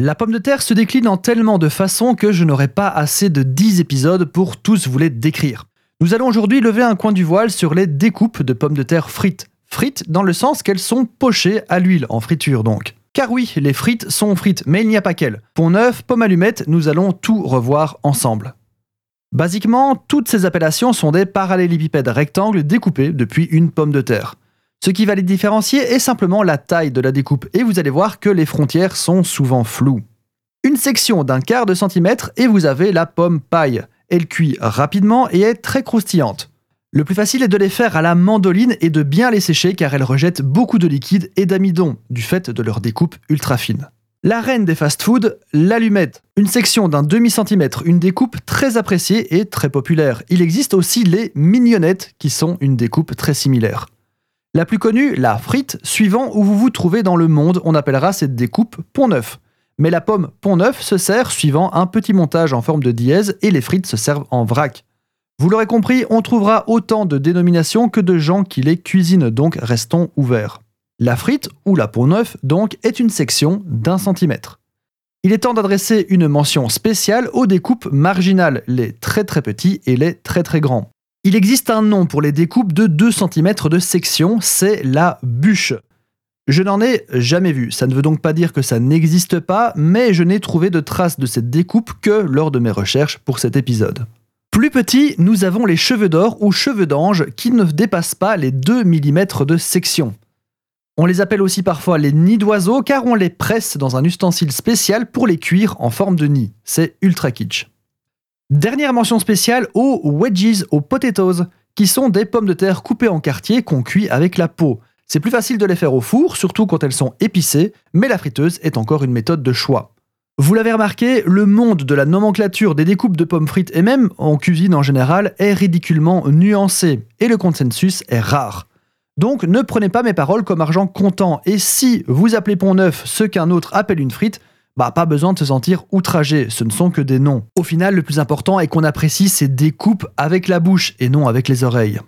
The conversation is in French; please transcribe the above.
La pomme de terre se décline en tellement de façons que je n'aurai pas assez de 10 épisodes pour tous vous les décrire. Nous allons aujourd'hui lever un coin du voile sur les découpes de pommes de terre frites. Frites dans le sens qu'elles sont pochées à l'huile, en friture donc. Car oui, les frites sont frites, mais il n'y a pas qu'elles. Pont neuf, pomme allumette, nous allons tout revoir ensemble. Basiquement, toutes ces appellations sont des parallélépipèdes rectangles découpés depuis une pomme de terre. Ce qui va les différencier est simplement la taille de la découpe, et vous allez voir que les frontières sont souvent floues. Une section d'un quart de centimètre et vous avez la pomme paille. Elle cuit rapidement et est très croustillante. Le plus facile est de les faire à la mandoline et de bien les sécher car elles rejettent beaucoup de liquide et d'amidon du fait de leur découpe ultra fine. La reine des fast-foods, l'allumette. Une section d'un demi-centimètre, une découpe très appréciée et très populaire. Il existe aussi les mignonnettes qui sont une découpe très similaire. La plus connue, la frite, suivant où vous vous trouvez dans le monde, on appellera cette découpe pont neuf. Mais la pomme pont neuf se sert suivant un petit montage en forme de dièse et les frites se servent en vrac. Vous l'aurez compris, on trouvera autant de dénominations que de gens qui les cuisinent, donc restons ouverts. La frite, ou la pont neuf, donc, est une section d'un centimètre. Il est temps d'adresser une mention spéciale aux découpes marginales, les très très petits et les très très grands. Il existe un nom pour les découpes de 2 cm de section, c'est la bûche. Je n'en ai jamais vu, ça ne veut donc pas dire que ça n'existe pas, mais je n'ai trouvé de traces de cette découpe que lors de mes recherches pour cet épisode. Plus petit, nous avons les cheveux d'or ou cheveux d'ange qui ne dépassent pas les 2 mm de section. On les appelle aussi parfois les nids d'oiseaux car on les presse dans un ustensile spécial pour les cuire en forme de nid. C'est ultra kitsch. Dernière mention spéciale aux wedges, aux potatoes, qui sont des pommes de terre coupées en quartiers qu'on cuit avec la peau. C'est plus facile de les faire au four, surtout quand elles sont épicées, mais la friteuse est encore une méthode de choix. Vous l'avez remarqué, le monde de la nomenclature des découpes de pommes frites et même en cuisine en général est ridiculement nuancé, et le consensus est rare. Donc ne prenez pas mes paroles comme argent comptant, et si vous appelez pont neuf ce qu'un autre appelle une frite, bah pas besoin de se sentir outragé, ce ne sont que des noms. Au final, le plus important est qu'on apprécie ces découpes avec la bouche et non avec les oreilles.